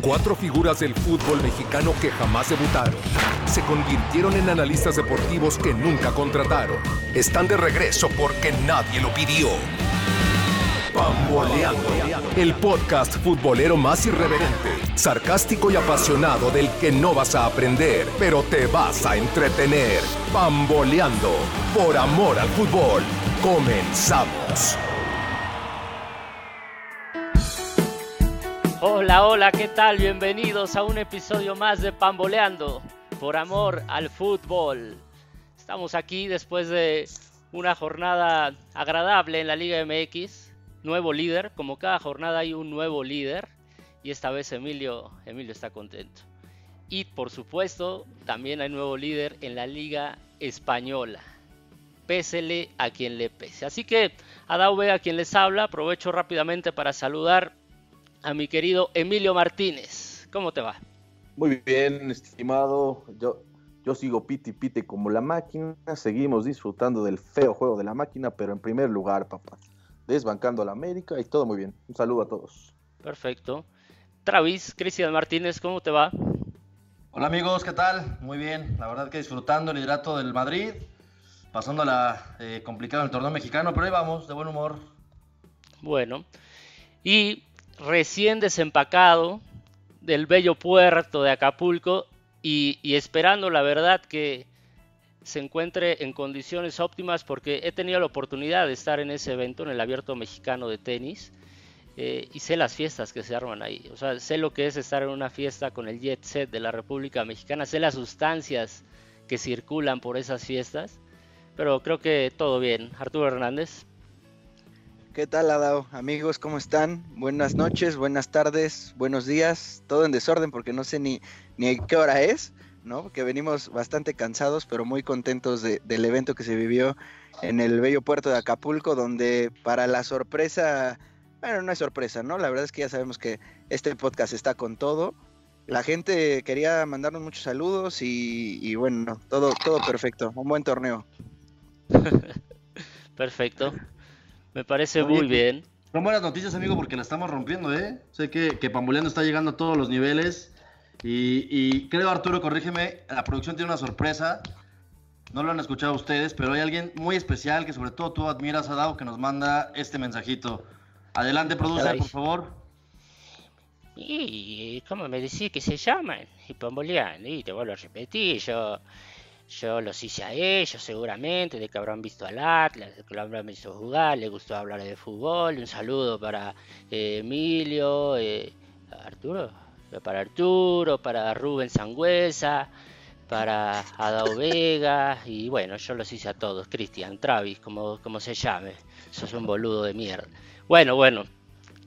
Cuatro figuras del fútbol mexicano que jamás debutaron. Se convirtieron en analistas deportivos que nunca contrataron. Están de regreso porque nadie lo pidió. Pamboleando. El podcast futbolero más irreverente, sarcástico y apasionado del que no vas a aprender, pero te vas a entretener. Pamboleando. Por amor al fútbol. Comenzamos. Hola, hola, ¿qué tal? Bienvenidos a un episodio más de Pamboleando, por amor al fútbol. Estamos aquí después de una jornada agradable en la Liga MX, nuevo líder, como cada jornada hay un nuevo líder, y esta vez Emilio, Emilio está contento. Y por supuesto, también hay nuevo líder en la Liga Española. Pésele a quien le pese. Así que, Adauve a quien les habla, aprovecho rápidamente para saludar a mi querido Emilio Martínez. ¿Cómo te va? Muy bien, estimado. Yo, yo sigo piti pite como la máquina. Seguimos disfrutando del feo juego de la máquina, pero en primer lugar, papá. Desbancando a la América y todo muy bien. Un saludo a todos. Perfecto. Travis, Cristian Martínez, ¿cómo te va? Hola amigos, ¿qué tal? Muy bien. La verdad que disfrutando el hidrato del Madrid. Pasándola eh, complicado en el torneo mexicano, pero ahí vamos, de buen humor. Bueno. Y recién desempacado del bello puerto de Acapulco y, esperando la verdad que se encuentre en condiciones óptimas porque he tenido la oportunidad de estar en ese evento, en el abierto mexicano de tenis, eh, y sé las fiestas que se arman ahí. O sea, sé lo que es estar en una fiesta con el jet set de la República Mexicana, sé las sustancias que circulan por esas fiestas, pero creo que todo bien. Arturo Hernández. ¿Qué tal, Adao? Amigos, ¿cómo están? Buenas noches, buenas tardes, buenos días. Todo en desorden porque no sé ni, ni qué hora es, ¿no? Que venimos bastante cansados, pero muy contentos del evento que se vivió en el bello puerto de Acapulco, donde para la sorpresa, bueno, no es sorpresa, ¿no? La verdad es que ya sabemos que este podcast está con todo. La gente quería mandarnos muchos saludos y, y bueno, todo, todo perfecto. Un buen torneo. perfecto. Me parece muy bien. Son buenas noticias, amigo, porque la estamos rompiendo, ¿eh? Sé que, que Pamboleando está llegando a todos los niveles. Y, creo, Arturo, corrígeme, la producción tiene una sorpresa. No lo han escuchado ustedes, pero hay alguien muy especial que sobre todo tú admiras, Adao, que nos manda este mensajito. Adelante, producer, por favor. ¿Y cómo me decís que se llaman? Y Pamboleando, y te vuelvo a repetir, yo yo los hice a ellos seguramente, de que habrán visto al Atlas, de que lo habrán visto jugar, les gustó hablar de fútbol. Un saludo para eh, Emilio, eh, Arturo, para Arturo, para Rubén Sangüesa, para Adao Vega y bueno, yo los hice a todos, Cristian, Travis, como, como se llame. Sos un boludo de mierda. Bueno, bueno,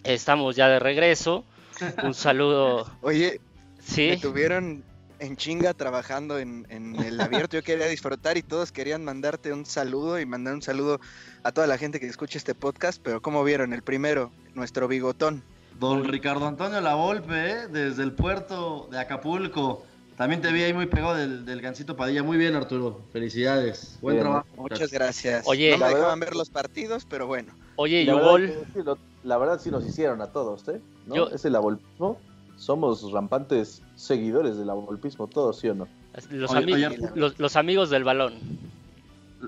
estamos ya de regreso. Un saludo. Oye, ¿sí? me tuvieron en chinga trabajando en, el abierto. Yo quería disfrutar y todos querían mandarte un saludo y mandar un saludo a toda la gente que escucha este podcast. Pero como vieron, el primero, nuestro bigotón. Don Ricardo Antonio La Volpe, ¿eh? desde el puerto de Acapulco. También te vi ahí muy pegado del, del Gancito Padilla. Muy bien, Arturo. Felicidades. Buen trabajo. Muchas gracias. Oye, no me dejaban ver los partidos, pero bueno. Oye, la verdad, la verdad sí nos hicieron a todos, ¿eh? ¿No? Yo... Es el ¿no? Somos rampantes seguidores del golpismo, todos, ¿sí o no? Los, los, amigos del balón.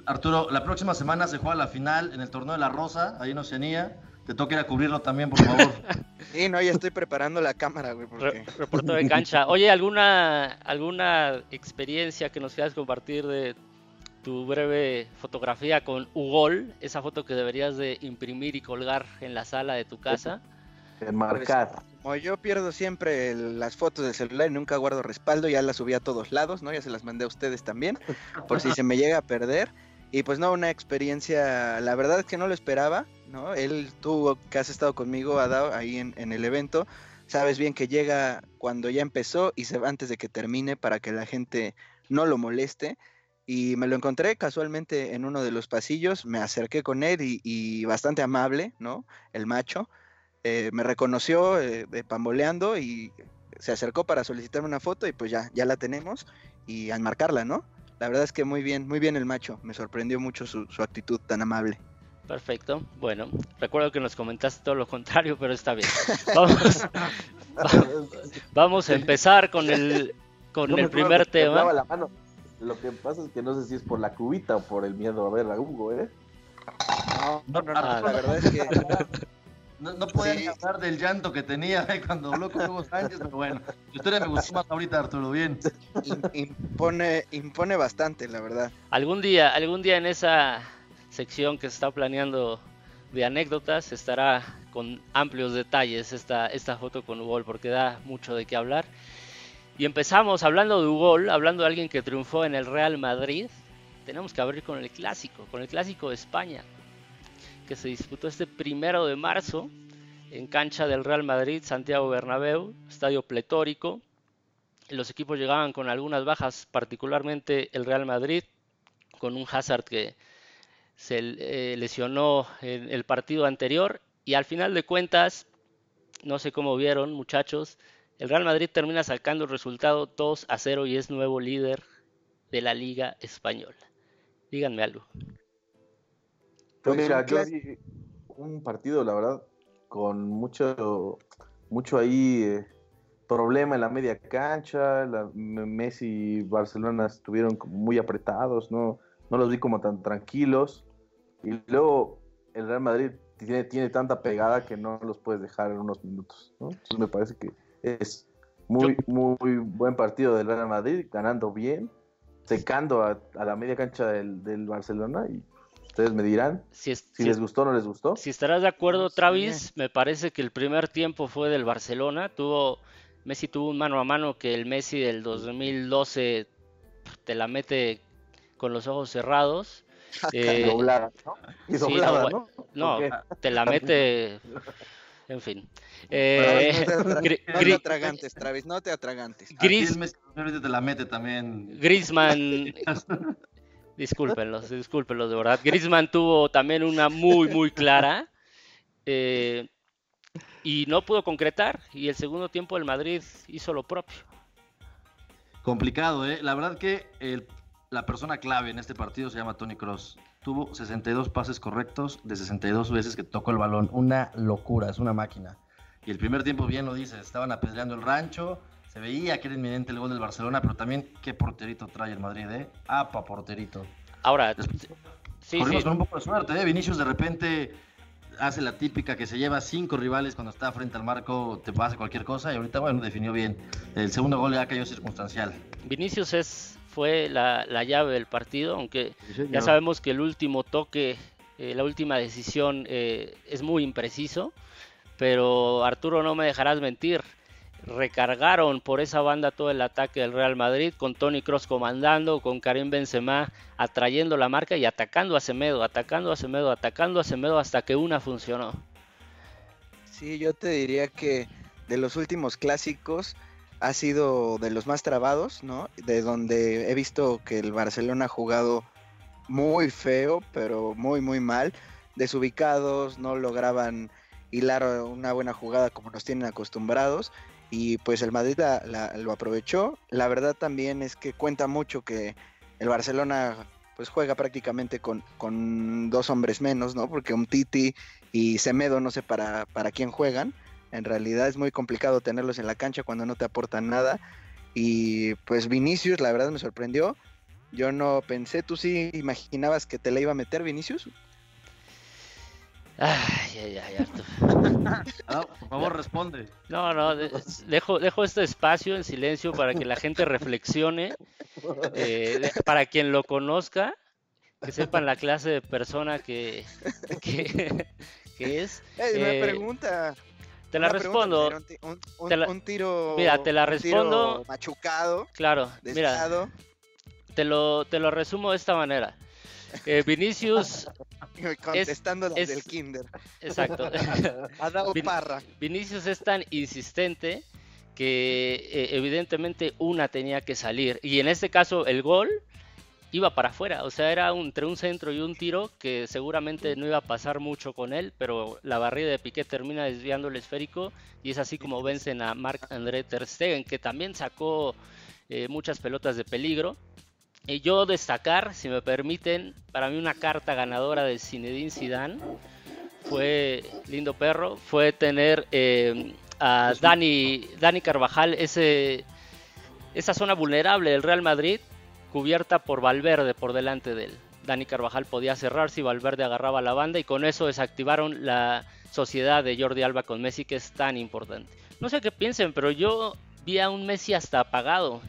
Arturo, la próxima semana se juega la final en el torneo de la Rosa, ahí en Oceanía. Te toca ir a cubrirlo también, por favor. sí, no, ya estoy preparando la cámara, güey. reportero de cancha. Oye, ¿alguna, ¿alguna experiencia que nos quieras compartir de tu breve fotografía con Ugol? Esa foto que deberías de imprimir y colgar en la sala de tu casa. Enmarcar. Como yo pierdo siempre las fotos del celular y nunca guardo respaldo, ya las subí a todos lados, ¿no? Ya se las mandé a ustedes también, por si se me llega a perder. Y pues no, una experiencia, la verdad es que no lo esperaba, ¿no? Él, tú que has estado conmigo, Adao, ahí en, en el evento, sabes bien que llega cuando ya empezó y se va antes de que termine para que la gente no lo moleste. Y me lo encontré casualmente en uno de los pasillos, me acerqué con él y, y bastante amable, ¿no? El macho. Eh, me reconoció eh, de pamboleando y se acercó para solicitarme una foto y pues ya, ya la tenemos y a enmarcarla, ¿no? La verdad es que muy bien, muy bien el macho, me sorprendió mucho su, actitud tan amable. Perfecto, bueno, recuerdo que nos comentaste todo lo contrario, pero está bien. Vamos, Vamos a empezar con el, con el primer tema. La mano. Lo que pasa es que no sé si es por la cubita o por el miedo a ver a Hugo, ¿eh? No, no, no, la verdad es que no, no podían hablar del llanto que tenía eh, cuando habló con Hugo Sánchez, pero bueno, la historia me gustó más ahorita, Arturo, bien. Impone, impone bastante, la verdad. Algún día, algún día en esa sección que se está planeando de anécdotas estará con amplios detalles esta, esta foto con Hugo, porque da mucho de qué hablar. Y empezamos hablando de Hugo, hablando de alguien que triunfó en el Real Madrid. Tenemos que abrir con el clásico, con el clásico de España que se disputó este primero de marzo en cancha del Real Madrid, Santiago Bernabéu, estadio pletórico. Los equipos llegaban con algunas bajas, particularmente el Real Madrid, con un Hazard que se eh, lesionó en el partido anterior y al final de cuentas, no sé cómo vieron muchachos, el Real Madrid termina sacando el resultado 2 a 0 y es nuevo líder de la Liga Española. Díganme algo. Pues mira, yo vi un partido, la verdad, con mucho, mucho ahí eh, problema en la media cancha. La, Messi y Barcelona estuvieron muy apretados, no, no los vi como tan tranquilos. Y luego el Real Madrid tiene, tiene tanta pegada que no los puedes dejar en unos minutos. Entonces me parece que es muy, muy buen partido del Real Madrid, ganando bien, secando a, la media cancha del, del Barcelona y Ustedes me dirán si, les gustó o no les gustó. Si estarás de acuerdo, Travis, me parece que el primer tiempo fue del Barcelona. Tuvo Messi tuvo un mano a mano que el Messi del 2012 te la mete con los ojos cerrados. Eh, doblada, ¿no? Y doblada, no, no, te la mete. En fin. Eh, no, te atragantes, Travis, no te atragantes. Gris, te la mete también. Grisman Discúlpenlos, discúlpenlos de verdad. Griezmann tuvo también una muy, muy clara. Eh, y no pudo concretar. Y el segundo tiempo el Madrid hizo lo propio. Complicado, ¿eh? La verdad que la persona clave en este partido se llama Tony Cross. Tuvo 62 pases correctos de 62 veces que tocó el balón. Una locura, es una máquina. Y el primer tiempo, bien lo dice, estaban apedreando el rancho se veía que era inminente el gol del Barcelona, pero también qué porterito trae el Madrid, ¿eh? Apa porterito. Ahora, sí, corrimos con un poco de suerte, ¿eh? Vinicius de repente hace la típica que se lleva cinco rivales cuando está frente al marco, te pasa cualquier cosa y ahorita, bueno, definió bien. El segundo gol ya cayó circunstancial. Vinicius es, fue la, llave del partido, aunque ya sabemos que el último toque, eh, la última decisión eh, es muy impreciso, pero Arturo no me dejarás mentir recargaron por esa banda todo el ataque del Real Madrid, con Tony Cross comandando, con Karim Benzema atrayendo la marca y atacando a Semedo, atacando a Semedo, atacando a Semedo hasta que una funcionó. Sí, yo te diría que de los últimos clásicos ha sido de los más trabados, ¿no? De donde he visto que el Barcelona ha jugado muy feo, pero muy, muy mal. Desubicados, no lograban hilar una buena jugada como nos tienen acostumbrados y pues el Madrid lo aprovechó. La verdad también es que cuenta mucho que el Barcelona pues juega prácticamente con, con dos hombres menos, ¿no? Porque un Titi y Semedo no sé para, para quién juegan. En realidad es muy complicado tenerlos en la cancha cuando no te aportan nada. Y pues Vinicius, la verdad me sorprendió. Yo no pensé, ¿tú sí imaginabas que te la iba a meter Vinicius? Ay, ay, ay, ah, por favor, responde. No, no, dejo, dejo este espacio en silencio para que la gente reflexione, eh, para quien lo conozca, que sepan la clase de persona que, que, es. me eh, pregunta. Te la respondo. un, tiro. Mira, te la respondo. Machucado. Claro, mira. Te lo, te lo resumo de esta manera. Eh, Vinicius. Contestando es, del Kinder. Exacto. ha dado parra. Vinicius es tan insistente que eh, evidentemente una tenía que salir. Y en este caso, el gol iba para afuera. O sea, era entre un centro y un tiro que seguramente no iba a pasar mucho con él, pero la barrida de Piqué termina desviando el esférico y es así como vencen a Marc-André Ter Stegen, que también sacó eh, muchas pelotas de peligro. Y yo destacar, si me permiten, para mí una carta ganadora de Zinedine Zidane fue lindo perro, fue tener eh, a Dani, Dani Carvajal ese, esa zona vulnerable del Real Madrid cubierta por Valverde por delante de él. Dani Carvajal podía cerrarse y Valverde agarraba la banda y con eso desactivaron la sociedad de Jordi Alba con Messi que es tan importante. No sé qué piensen, pero yo vi a un Messi hasta apagado.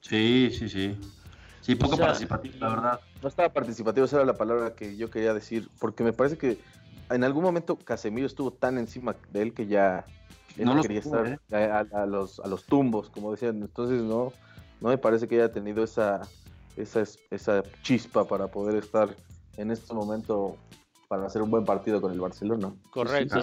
Sí, sí, sí. Sí, poco participativo, la verdad. No estaba participativo, esa era la palabra que yo quería decir, porque me parece que en algún momento Casemiro estuvo tan encima de él que ya no quería estar ¿eh? a, los, a los tumbos, como decían. Entonces no, no me parece que haya tenido esa, esa, esa chispa para poder estar en este momento para hacer un buen partido con el Barcelona. Correcto.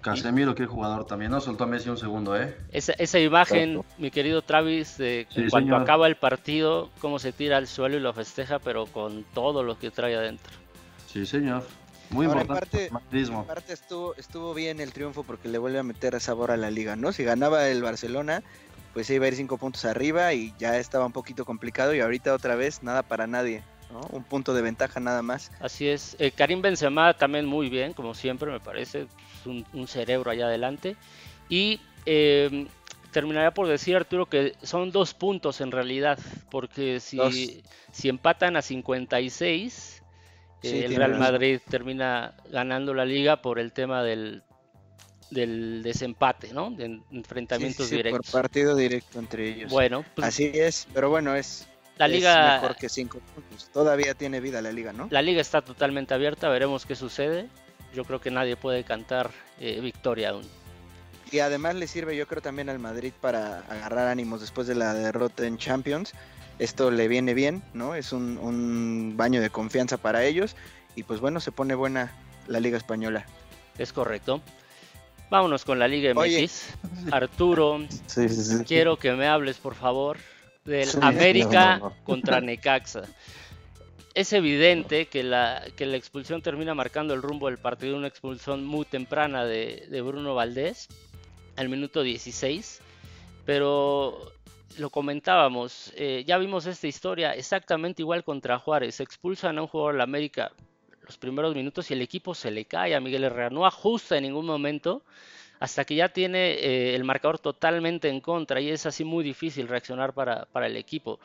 Casemiro, qué jugador también, no soltó a Messi un segundo, ¿eh? Esa, esa imagen, mi querido Travis, de cuando acaba el partido, cómo se tira al suelo y lo festeja, pero con todo lo que trae adentro. Sí, señor. Muy importante. En parte, estuvo, estuvo bien el triunfo porque le vuelve a meter sabor a la liga, ¿no? Si ganaba el Barcelona, pues iba a ir cinco puntos arriba y ya estaba un poquito complicado y ahorita otra vez nada para nadie. Un punto de ventaja nada más. Así es. Eh, Karim Benzema también muy bien, como siempre me parece. un, cerebro allá adelante. Y eh, terminaría por decir, Arturo, que son dos puntos en realidad. Porque si, si empatan a 56, eh, el Real Madrid termina ganando la liga por el tema del, del desempate, ¿no? De enfrentamientos directos. Por partido directo entre ellos. Bueno, pues así es, pero bueno, es la liga mejor que cinco puntos. Todavía tiene vida la liga, ¿no? La liga está totalmente abierta, veremos qué sucede. Yo creo que nadie puede cantar eh, victoria aún. Y además le sirve, yo creo, también al Madrid para agarrar ánimos después de la derrota en Champions. Esto le viene bien, ¿no? Es un, un baño de confianza para ellos. Y pues bueno, se pone buena la Liga Española. Es correcto. Vámonos con la Liga MX. Arturo, quiero que me hables, por favor, del América contra Necaxa. Es evidente que la, que la expulsión termina marcando el rumbo del partido, una expulsión muy temprana de, Bruno Valdés al minuto 16, pero lo comentábamos, eh, ya vimos esta historia exactamente igual contra Juárez, expulsan a un jugador de la América los primeros minutos y el equipo se le cae a Miguel Herrera, no ajusta en ningún momento hasta que ya tiene eh, el marcador totalmente en contra y es así muy difícil reaccionar para, el equipo.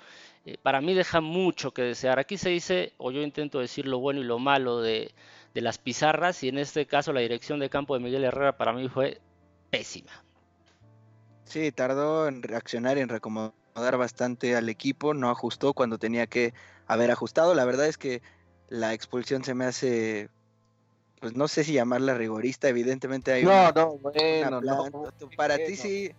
Eh, para mí deja mucho que desear. Aquí se dice, o yo intento decir lo bueno y lo malo de, las pizarras y en este caso la dirección de campo de Miguel Herrera para mí fue pésima. Sí, tardó en reaccionar y en recomodar bastante al equipo, no ajustó cuando tenía que haber ajustado. La verdad es que la expulsión se me hace pues no sé si llamarla rigorista, evidentemente hay no, no, bueno, no, para ti sí,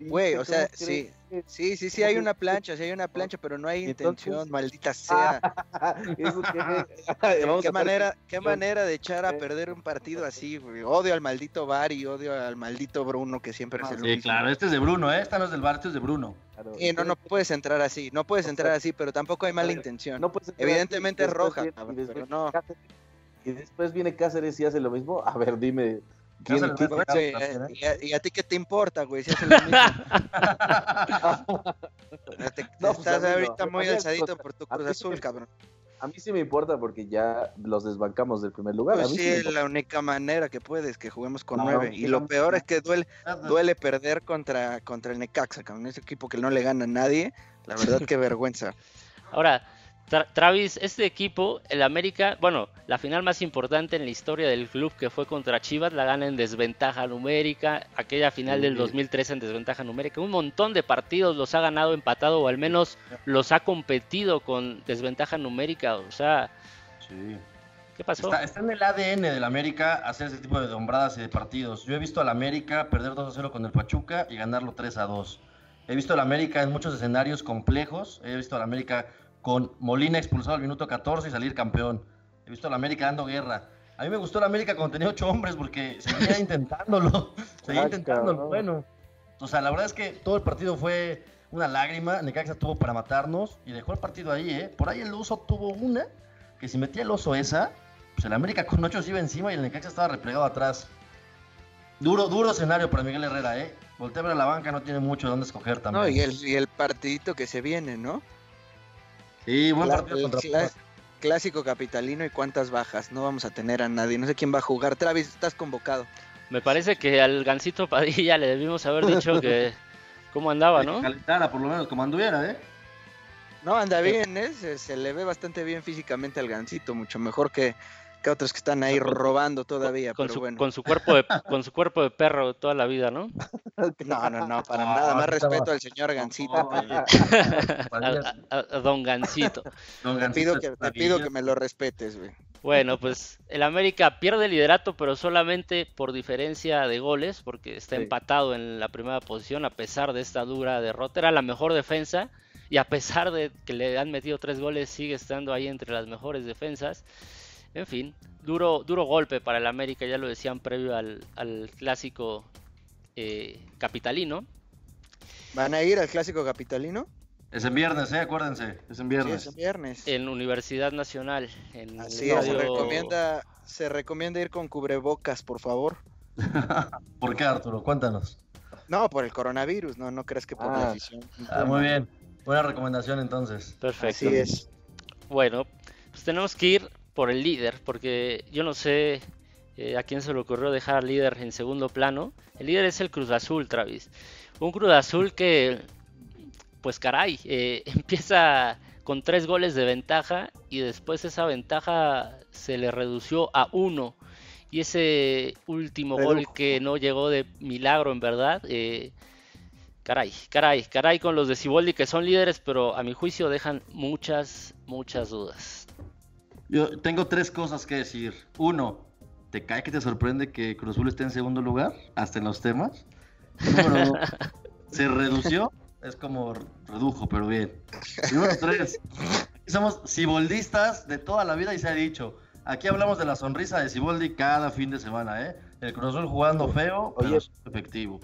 güey, o sea, sí, sí, sí, sí hay una plancha, sí hay una plancha, pero no hay intención, maldita sea. ¿Qué manera, qué manera de echar a perder un partido así, güey? Odio al maldito Bar y odio al maldito Bruno que siempre es el Sí, claro, este es de Bruno, ¿eh? Esta no es del Bar, este es de Bruno. Sí, no, no puedes entrar así, no puedes entrar así, pero tampoco hay mala intención. Evidentemente es roja, pero no y después viene Cáceres y hace lo mismo. A ver, dime. ¿quién, y, a, ti qué te importa, güey? Si hace lo mismo. te, pues, estás ahorita muy alzadito por tu Cruz Azul, cabrón. A mí sí me importa porque ya los desbancamos del primer lugar. Pues sí, es la única manera que puedes, que juguemos con nueve. y lo peor es que duele, duele perder contra, contra el Necaxa, cabrón. Ese equipo que no le gana a nadie. La verdad, qué vergüenza. Ahora, Travis, este equipo, el América, bueno, la final más importante en la historia del club que fue contra Chivas, la gana en desventaja numérica, aquella final del 2003 en desventaja numérica, un montón de partidos los ha ganado empatado o al menos los ha competido con desventaja numérica, o sea, ¿qué pasó? Está, en el ADN del América hacer ese tipo de dombradas y de partidos. Yo he visto al América perder 2 a 0 con el Pachuca y ganarlo 3 a 2. He visto al América en muchos escenarios complejos, he visto al América con Molina expulsado al minuto 14 y salir campeón. He visto a la América dando guerra. A mí me gustó la América cuando tenía ocho hombres porque seguía intentándolo. seguía ah, intentándolo. Bueno, o sea, la verdad es que todo el partido fue una lágrima. Necaxa tuvo para matarnos y dejó el partido ahí, ¿eh? Por ahí el oso tuvo una que si metía el oso esa, pues el América con ocho se iba encima y el Necaxa estaba replegado atrás. Duro, duro escenario para Miguel Herrera, ¿eh? Voltear a la banca no tiene mucho de dónde escoger también. No, y el, y el partidito que se viene, ¿no? Sí, buen partido contra Clásico capitalino y cuántas bajas. No vamos a tener a nadie. No sé quién va a jugar. Travis, estás convocado. Me parece que al Gancito Padilla le debimos haber dicho que cómo andaba, ¿no? Calentara, por lo menos, como anduviera, ¿eh? No, anda bien, ¿eh? Se, se le ve bastante bien físicamente al gancito, mucho mejor que, que otros que están ahí robando todavía, Con pero su, bueno. con su cuerpo de con su cuerpo de perro toda la vida, ¿no? No, no, no, para No, nada. Más respeto al señor Gancito. No, A, Padilla, a- a Don Gancito. don te pido, que, está te pido bien. que me lo respetes, güey. Bueno, pues el América pierde el liderato, pero solamente por diferencia de goles, porque está Sí. empatado en la primera posición a pesar de esta dura derrota. Era la mejor defensa y a pesar de que le han metido tres goles, sigue estando ahí entre las mejores defensas. En fin, duro, duro golpe para el América, ya lo decían previo al, al clásico eh, capitalino. ¿Van a ir al clásico capitalino? Es en viernes, ¿eh? Acuérdense. Es en Sí, viernes. es el viernes. En Universidad Nacional. En Así es, se recomienda, se recomienda ir con cubrebocas, por favor. ¿Por qué, Arturo? Cuéntanos. No, por el coronavirus, no, no creas que por la Ah. afición. Ah, muy bien. Buena recomendación entonces. Perfecto. Así es. Bueno, pues tenemos que ir por el líder, porque yo no sé eh, a quién se le ocurrió dejar al líder en segundo plano. El líder es el Cruz Azul, Travis. Un Cruz Azul que, pues caray, eh, empieza con tres goles de ventaja y después esa ventaja se le redució a uno. Y ese último gol que no llegó de milagro, en verdad, eh, caray, caray, caray con los de Ciboldi que son líderes, pero a mi juicio dejan muchas, muchas dudas. Yo tengo tres cosas que decir. Uno, ¿te cae que te sorprende que Cruz Azul esté en segundo lugar? Hasta en los temas. Número dos, ¿se redució? Es como redujo, pero bien. Y número tres, aquí somos ciboldistas de toda la vida y se ha dicho. Aquí hablamos de la sonrisa de Ciboldi cada fin de semana, ¿eh? El Cruz Azul jugando feo, pero Oye. efectivo.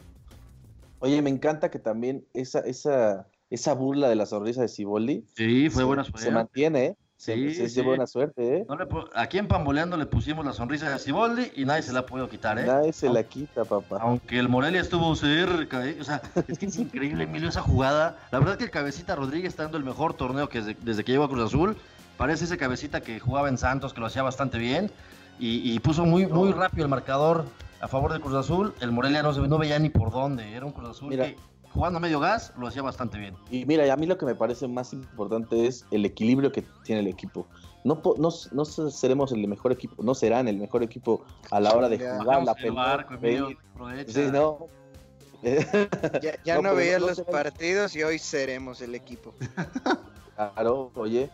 Oye, me encanta que también esa, esa, esa burla de la sonrisa de Sí, fue se, buena se mantiene, ¿eh? Se- Sí, se- es sí. de buena suerte, ¿eh? No le aquí en Pamboleando le pusimos la sonrisa de Ciboldi y nadie se la ha podido quitar, ¿eh? Nadie se la quita, papá. Aunque el Morelia estuvo cerca, ¿eh? o sea, es que es increíble, Emilio, esa jugada. La verdad que el Cabecita Rodríguez está dando el mejor torneo que desde, desde que llegó a Cruz Azul. Parece ese Cabecita que jugaba en Santos, que lo hacía bastante bien. Y, y puso muy, muy rápido el marcador a favor de Cruz Azul. El Morelia no, se, no veía ni por dónde. Era un Cruz Azul Mira. que jugando a medio gas lo hacía bastante bien. Y mira, y a mí lo que me parece más importante es el equilibrio que tiene el equipo. No, po- no, no seremos el mejor equipo, no serán el mejor equipo a la hora de Ya. jugar la pelota. Aprovecha. Sí, no. Ya, ya No, no, veías no los partidos y hoy seremos el equipo. Claro, oye.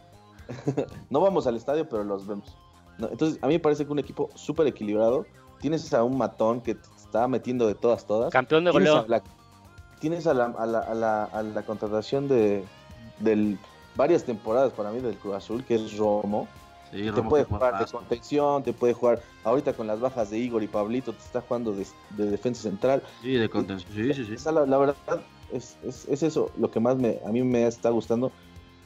no vamos al estadio, pero los vemos. No, entonces, a mí me parece que un equipo súper equilibrado. Tienes a un matón que te está metiendo de todas, todas. Campeón de goleo. Tienes a la, a la, a la, a la contratación de del, varias temporadas para mí del Cruz Azul, que es Romo. Sí, te Romo, puede jugar de contención, te puede jugar ahorita con las bajas de Igor y Pablito, te está jugando de, de defensa central. Sí, de contención. Sí, sí, sí. Esa, la, la verdad es, es, es eso lo que más me, a mí me está gustando.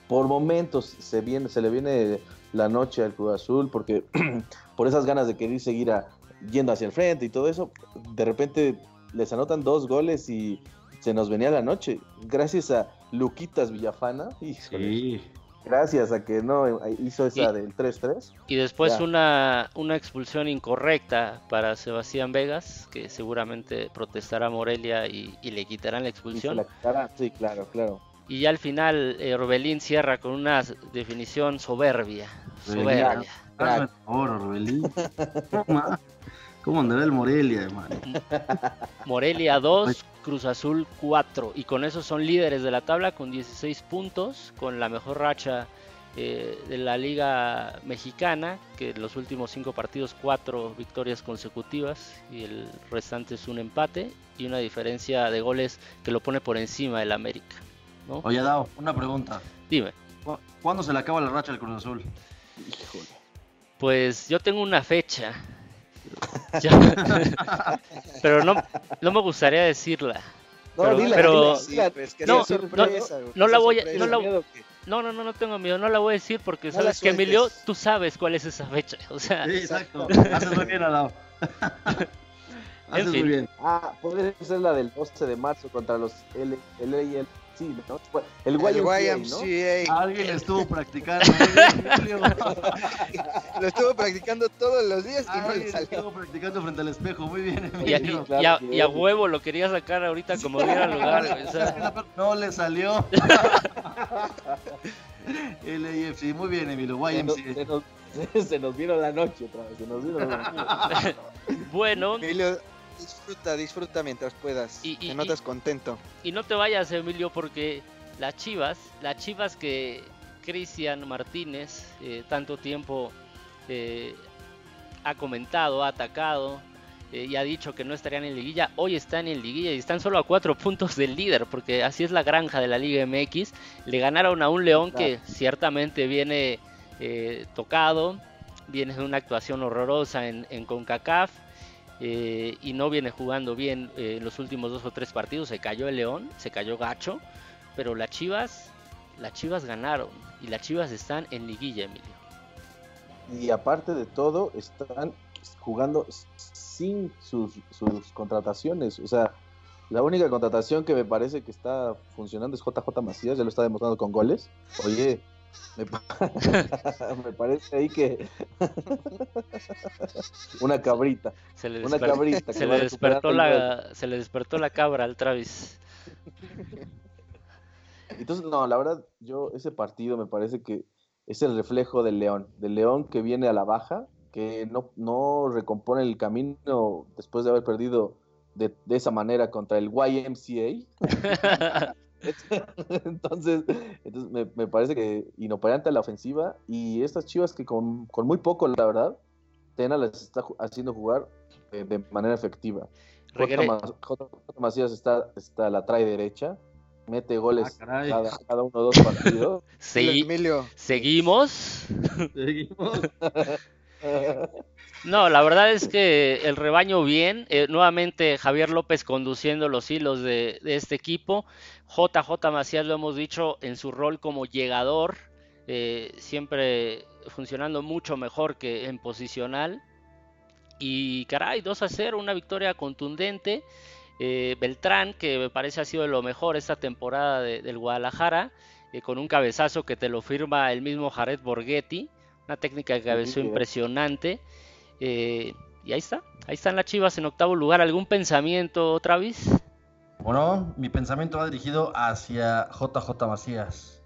Por momentos se, viene, se le viene la noche al Cruz Azul porque por esas ganas de querer seguir a- yendo hacia el frente y todo eso, de repente les anotan dos goles y se nos venía la noche. Gracias a Luquitas Villafana, híjole, Sí. gracias a que no hizo esa Y- del 3-3. Y después Ya. una, una expulsión incorrecta para Sebastián Vegas, que seguramente protestará Morelia y, y le quitarán la y se expulsión. la quitará. Sí, claro, claro. Y ya al final eh, Orbelín cierra con una definición soberbia. Soberbia. Hazme el favor, Orbelín. ¿Cómo, ¿Cómo andará el Morelia, hermano? Morelia 2, Cruz Azul 4. Y con eso son líderes de la tabla con 16 puntos, con la mejor racha eh, de la Liga Mexicana, que en los últimos 5 partidos 4 victorias consecutivas y el restante es un empate y una diferencia de goles que lo pone por encima del América. ¿no? Oye, Dao, una pregunta. Dime, ¿Cu- ¿Cuándo se le acaba la racha al Cruz Azul? Híjole. pues yo tengo una fecha. Ya- Pero no, no me gustaría decirla. No, Pero- dila, pero- dila, Sí, dila. pues, que no, no, la voy a- no la- No, no, no, no tengo miedo, no la voy a decir porque No sabes que Emilio, tú sabes cuál es esa fecha. O sea, Sí, exacto. Haces muy bien. Haces muy bien. Ah, podría ser la del 12 de marzo contra los L, LAL. El El YMCA. Alguien estuvo practicando. Lo estuvo practicando todos los días y no le salió. estuvo practicando frente al espejo. Muy bien, Y y- y a- y a huevo lo quería sacar ahorita como diera lugar. güey, o sea, No le salió. LAFC, muy bien, Emilio. Se nos, YMCA. se, nos, se nos vino la noche otra vez. Se nos vino la noche. bueno, Emilio, disfruta, disfruta mientras puedas. Y- y- Te notas contento. y no te vayas, Emilio, porque las Chivas, las Chivas que Cristian Martínez eh, tanto tiempo eh, ha comentado, ha atacado eh, y ha dicho que no estarían en liguilla, hoy están en liguilla y están solo a cuatro puntos del líder, porque así es la granja de la Liga MX. Le ganaron a un León que ciertamente viene tocado, viene de una actuación horrorosa en, en CONCACAF. Eh, y no viene jugando bien eh, en los últimos dos o tres partidos. Se cayó el León, se cayó Gacho, pero las Chivas, las Chivas ganaron y las Chivas están en liguilla, Emilio. Y aparte de todo, están jugando sin sus, sus contrataciones. O sea, la única contratación que me parece que está funcionando es JJ Macías, ya lo está demostrando con goles. Oye, me, pa- me parece ahí que una cabrita, Se le, una cabrita. se le despertó la, se le despertó la cabra al Travis. Entonces, no, la verdad, yo ese partido me parece que es el reflejo del León, del León que viene a la baja, que no, no recompone el camino después de haber perdido de, de esa manera contra el YMCA. entonces, entonces me, me parece que inoperante a la ofensiva y estas chivas que con, con muy poco, la verdad, Tena les está haciendo jugar eh, de manera efectiva. J. Regre- J. Macías está, está la trae derecha, mete goles Ah, cada, cada uno o dos partidos. Sí, Emilio, seguimos. Seguimos. No, la verdad es que el rebaño bien. eh, nuevamente Javier López conduciendo los hilos de, este equipo. JJ Macías lo hemos dicho en su rol como llegador. eh, siempre funcionando mucho mejor que en posicional. Y caray, 2 a 0, una victoria contundente. Eh, Beltrán, que me parece ha sido lo mejor esta temporada de- del Guadalajara, con un cabezazo que te lo firma el mismo Jared Borghetti. Una técnica de cabezó sí. impresionante. Eh, y ahí está, ahí están las Chivas en octavo lugar. ¿Algún pensamiento, Travis? Bueno, mi pensamiento va dirigido hacia JJ Macías.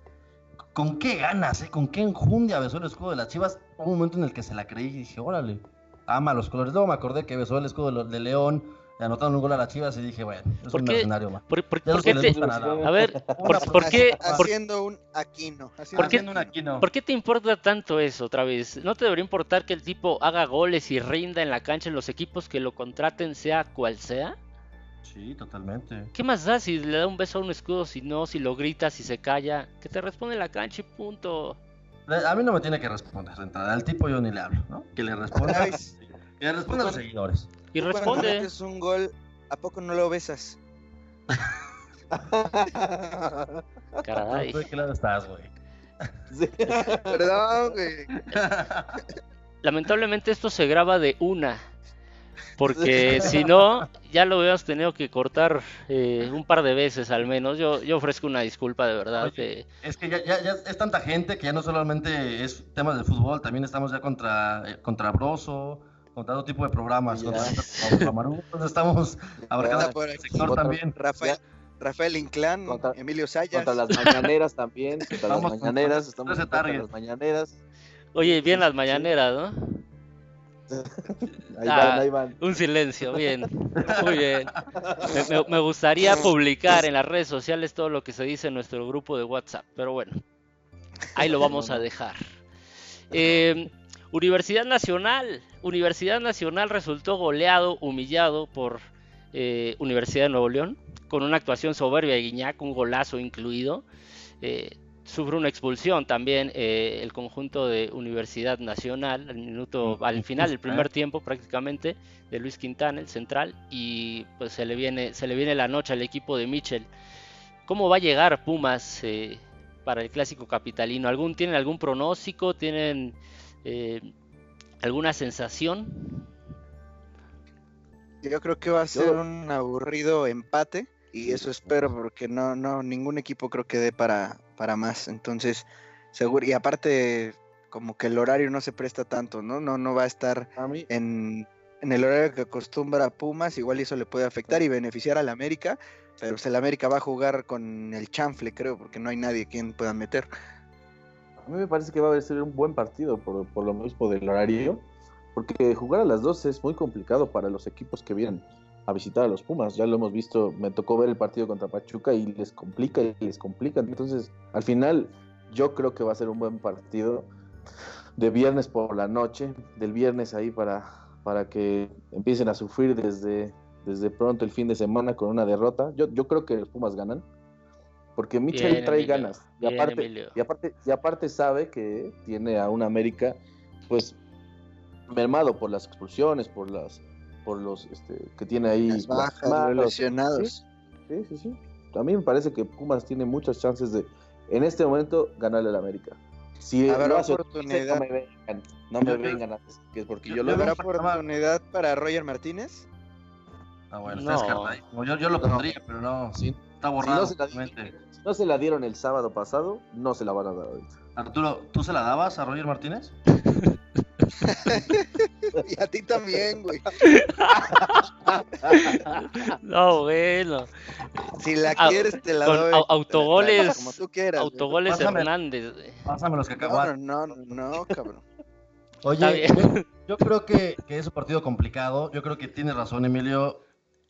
¿Con qué ganas, eh? ¿Con qué enjundia besó el escudo de las Chivas? Hubo un momento en el que se la creí y dije, órale, ama los colores. Luego me acordé que besó el escudo de León, le anotaron un gol a las Chivas y dije, bueno, es ¿Por un qué? mercenario más. ¿Por, qué te, a ver, ¿por, qué, haciendo un Aquino. haciendo ¿Por qué- un Haciendo un Aquino. por qué te importa tanto eso, Travis? ¿No te debería importar que el tipo haga goles y rinda en la cancha en los equipos que lo contraten, sea cual sea? Sí, totalmente. ¿Qué más da si le da un beso a un escudo, si no, si lo grita, si se calla? Que te responde en la cancha y punto. A mí no me tiene que responder de entrada. Al tipo yo ni le hablo, ¿no? Que le responda. Que le responda a los seguidores. Y tú Cuando responde. metes un gol, ¿a poco no lo besas? Caray. ¿Tú ¿De qué lado estás, güey? Sí. Perdón, güey. Lamentablemente esto se graba de una. Porque si no, ya lo hubiéramos tenido que cortar eh, un par de veces al menos. Yo, yo ofrezco una disculpa de verdad. Oye, eh, Es que ya, ya, ya es tanta gente que ya no solamente es temas de fútbol, también estamos ya contra, eh, contra Broso, contra otro tipo de programas, estamos abarcando Ya, por el sector también. Rafael, Rafael Inclán, Contra- Emilio Sayas. Contra las mañaneras también. Contra Vamos las con- mañaneras. con Estamos contra target. las mañaneras. Oye, bien las mañaneras, ¿no? Ahí Ah. van, ahí van. Un silencio, bien. Muy bien. Me, me- me gustaría publicar en las redes sociales todo lo que se dice en nuestro grupo de WhatsApp, pero bueno, ahí lo vamos a dejar. Eh, Universidad Nacional. Universidad Nacional resultó goleado, humillado por eh, Universidad de Nuevo León, con una actuación soberbia de Guiñac, un golazo incluido. Eh, sufre una expulsión también eh, el conjunto de Universidad Nacional al minuto al final del primer tiempo prácticamente de Luis Quintana el central y pues se le viene se le viene la noche al equipo de Michel. Cómo va a llegar Pumas eh, para el clásico capitalino algún tienen algún pronóstico tienen eh, alguna sensación Yo creo que va a ser un aburrido empate y eso espero porque no, no, ningún equipo creo que dé para, para más. Entonces, seguro, y aparte, como que el horario no se presta tanto, ¿no? No, no va a estar en, en el horario que acostumbra Pumas, igual eso le puede afectar y beneficiar al América, pero pues el América va a jugar con el chanfle, creo, porque no hay nadie quien pueda meter. A mí me parece que va a ser un buen partido por, por lo mismo del horario, porque jugar a las dos es muy complicado para los equipos que vienen a visitar a los Pumas. Ya lo hemos visto, me tocó ver el partido contra Pachuca y les complica y les complica. Entonces, al final, yo creo que va a ser un buen partido de viernes por la noche, del viernes ahí para, para que empiecen a sufrir desde, desde pronto el fin de semana con una derrota. Yo, yo creo que los Pumas ganan. Porque Michel trae ganas. Y aparte, y aparte, y aparte sabe que tiene a un América, pues, mermado por las expulsiones, por las por los este, que tiene ahí las bajas, lesionados. Sí, sí, sí. A mí me parece que Pumas tiene muchas chances de, en este momento, ganarle al América. Si habrá oportunidad. No me vengan, no me vengan que es porque yo, lo ¿Habrá oportunidad para Roger Martínez? Ah, bueno, no. yo, yo lo pondría, pero no, sí, está borrado. Si no, se la, dieron el sábado pasado, no se la van a dar ahorita. Arturo, ¿tú se la dabas a Roger Martínez? y a ti también, güey. no, bueno. Si la quieres, te la doy. Autogoles. Como tú quieras. Autogoles Hernández. Pásame los cacahuates. No, no, no, no, cabrón. Oye, yo, creo que, que, es un partido complicado. Yo creo que tiene razón, Emilio.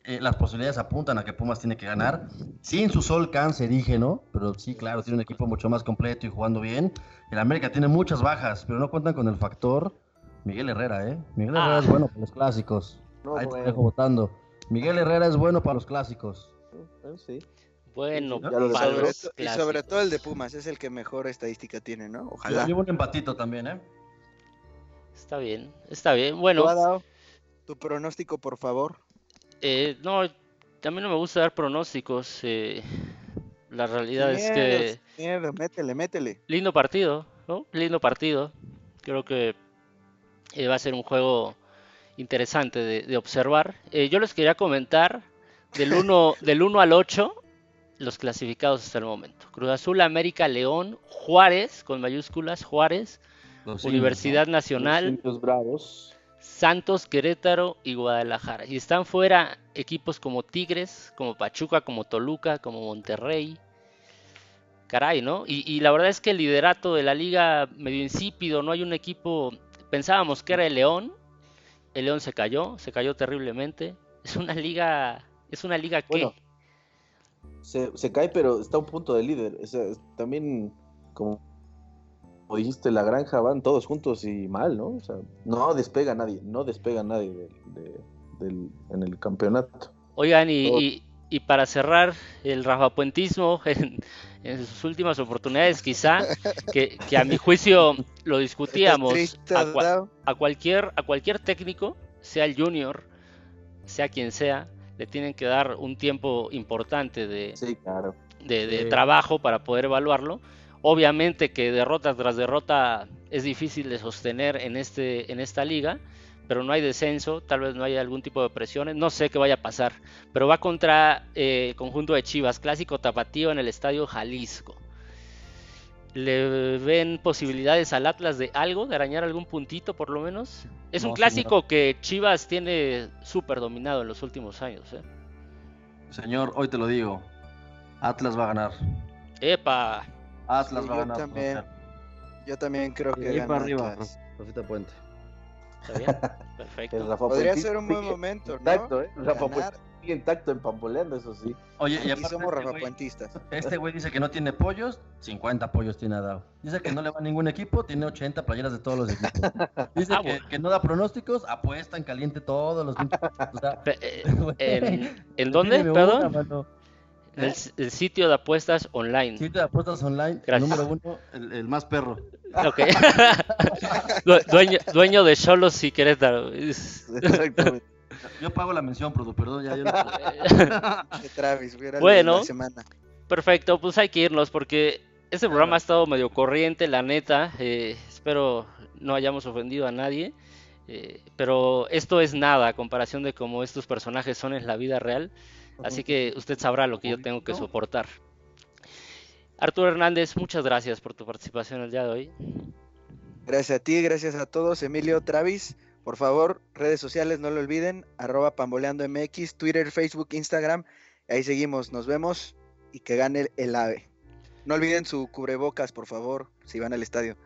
Eh, las posibilidades apuntan a que Pumas tiene que ganar. Sin su sol cancerígeno, pero sí, claro, tiene un equipo mucho más completo y jugando bien. El América tiene muchas bajas, pero no cuentan con el factor Miguel Herrera, ¿eh? Miguel Herrera es ah. bueno para los clásicos. Ahí te dejo votando. Miguel Herrera es bueno para los clásicos. Sí. Bueno, y sobre todo el de Pumas, es el que mejor estadística tiene, ¿no? Ojalá. Llevo un empatito también, ¿eh? Está bien, está bien. Bueno. tu pronóstico, por favor. Eh, no, a mí no me gusta dar pronósticos. Eh, la realidad es que. Miedo, métele, métele. Lindo partido, ¿no? Lindo partido. Creo que eh, va a ser un juego interesante de, observar. Eh, yo les quería comentar del 1, del 1 al 8 los clasificados hasta el momento. Cruz Azul, América, León, Juárez, con mayúsculas, Juárez, Universidad Nacional, Bravos. Santos, Querétaro y Guadalajara. Y están fuera equipos como Tigres, como Pachuca, como Toluca, como Monterrey. Caray, ¿no? Y, la verdad es que el liderato de la liga medio insípido, no hay un equipo pensábamos que era el León. El León se cayó, se cayó terriblemente. Es una liga, es una liga que... se, cae, pero está a un punto de líder. también, como, dijiste, la granja van todos juntos y mal, ¿no? O sea, no despega nadie, no despega nadie en el campeonato. Oigan, y, y para cerrar el rafapuentismo en, en sus últimas oportunidades, quizá, que, a mi juicio lo discutíamos, a, cualquier, a cualquier técnico, sea el junior, sea quien sea, le tienen que dar un tiempo importante de, de, trabajo para poder evaluarlo. Obviamente que derrota tras derrota es difícil de sostener en, este, en esta liga, pero no hay descenso, tal vez no haya algún tipo de presiones, no sé qué vaya a pasar, pero va contra eh, el conjunto de Chivas, clásico tapatío en el estadio Jalisco. ¿Le ven posibilidades al Atlas de algo, de arañar algún puntito por lo menos? Es un clásico que Chivas tiene súper dominado en los últimos años. ¿eh? Señor, hoy te lo digo, Atlas va a ganar. ¡Epa! Atlas va a ganar. También, yo también creo que... Gana arriba, Rosita Puente. Perfecto. Podría ser un buen momento, ¿no? Intacto, ¿eh? Rafa Puente sigue intacto en Pamboleando, eso sí. Oye, y aparte somos este rafapuentistas. Este güey dice que no tiene pollos, 50 pollos tiene dado. Dice que no le va a ningún equipo, tiene 80 playeras de todos los equipos. Dice ah, que, no da pronósticos, apuesta en caliente todos los eh, ¿En, dónde? Perdón. El, sitio de apuestas online. Sitio de apuestas online, el número uno, el, más perro. Ok. dueño, dueño de Cholos y Querétaro. Exactamente. Yo pago la mención, Produ, perdón, ya yo Travis, bueno, semana. perfecto, pues hay que irnos porque este programa ha estado medio corriente, la neta. Eh, espero no hayamos ofendido a nadie. Eh, pero esto es nada a comparación de cómo estos personajes son en la vida real. Así que usted sabrá lo que yo tengo que soportar. Arturo Hernández, muchas gracias por tu participación el día de hoy. Gracias a ti, gracias a todos. Emilio Travis, por favor, redes sociales, no lo olviden, arroba pamboleando MX, Twitter, Facebook, Instagram. Ahí seguimos, nos vemos y que gane el ave. No olviden su cubrebocas, por favor, si van al estadio.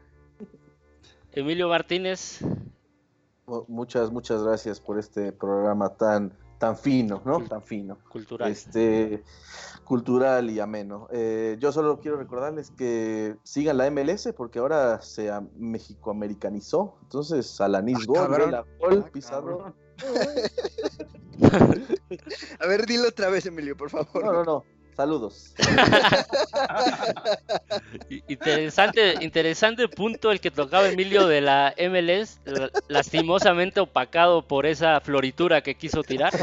Emilio Martínez. Muchas, muchas gracias por este programa tan, tan fino, ¿no? Tan fino. Cultural. Este, cultural y ameno. Eh, yo solo quiero recordarles que sigan la MLS porque ahora se mexicoamericanizó. Entonces, Alanis ah, Gol, la Gol, ah, Pizarro. A ver, dilo otra vez, Emilio, por favor. No, no, no. Saludos. interesante, interesante punto el que tocaba Emilio de la MLS, lastimosamente opacado por esa floritura que quiso tirar.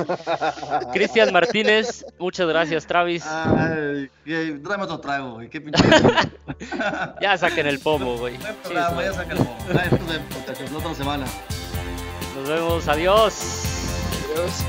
Cristian Martínez, muchas gracias, Travis. Ay, otro trago, güey. Qué pinche. ya saquen el pomo, güey. ya saquen el pomo. Nos vemos, otra semana. Nos vemos, adiós. Adiós.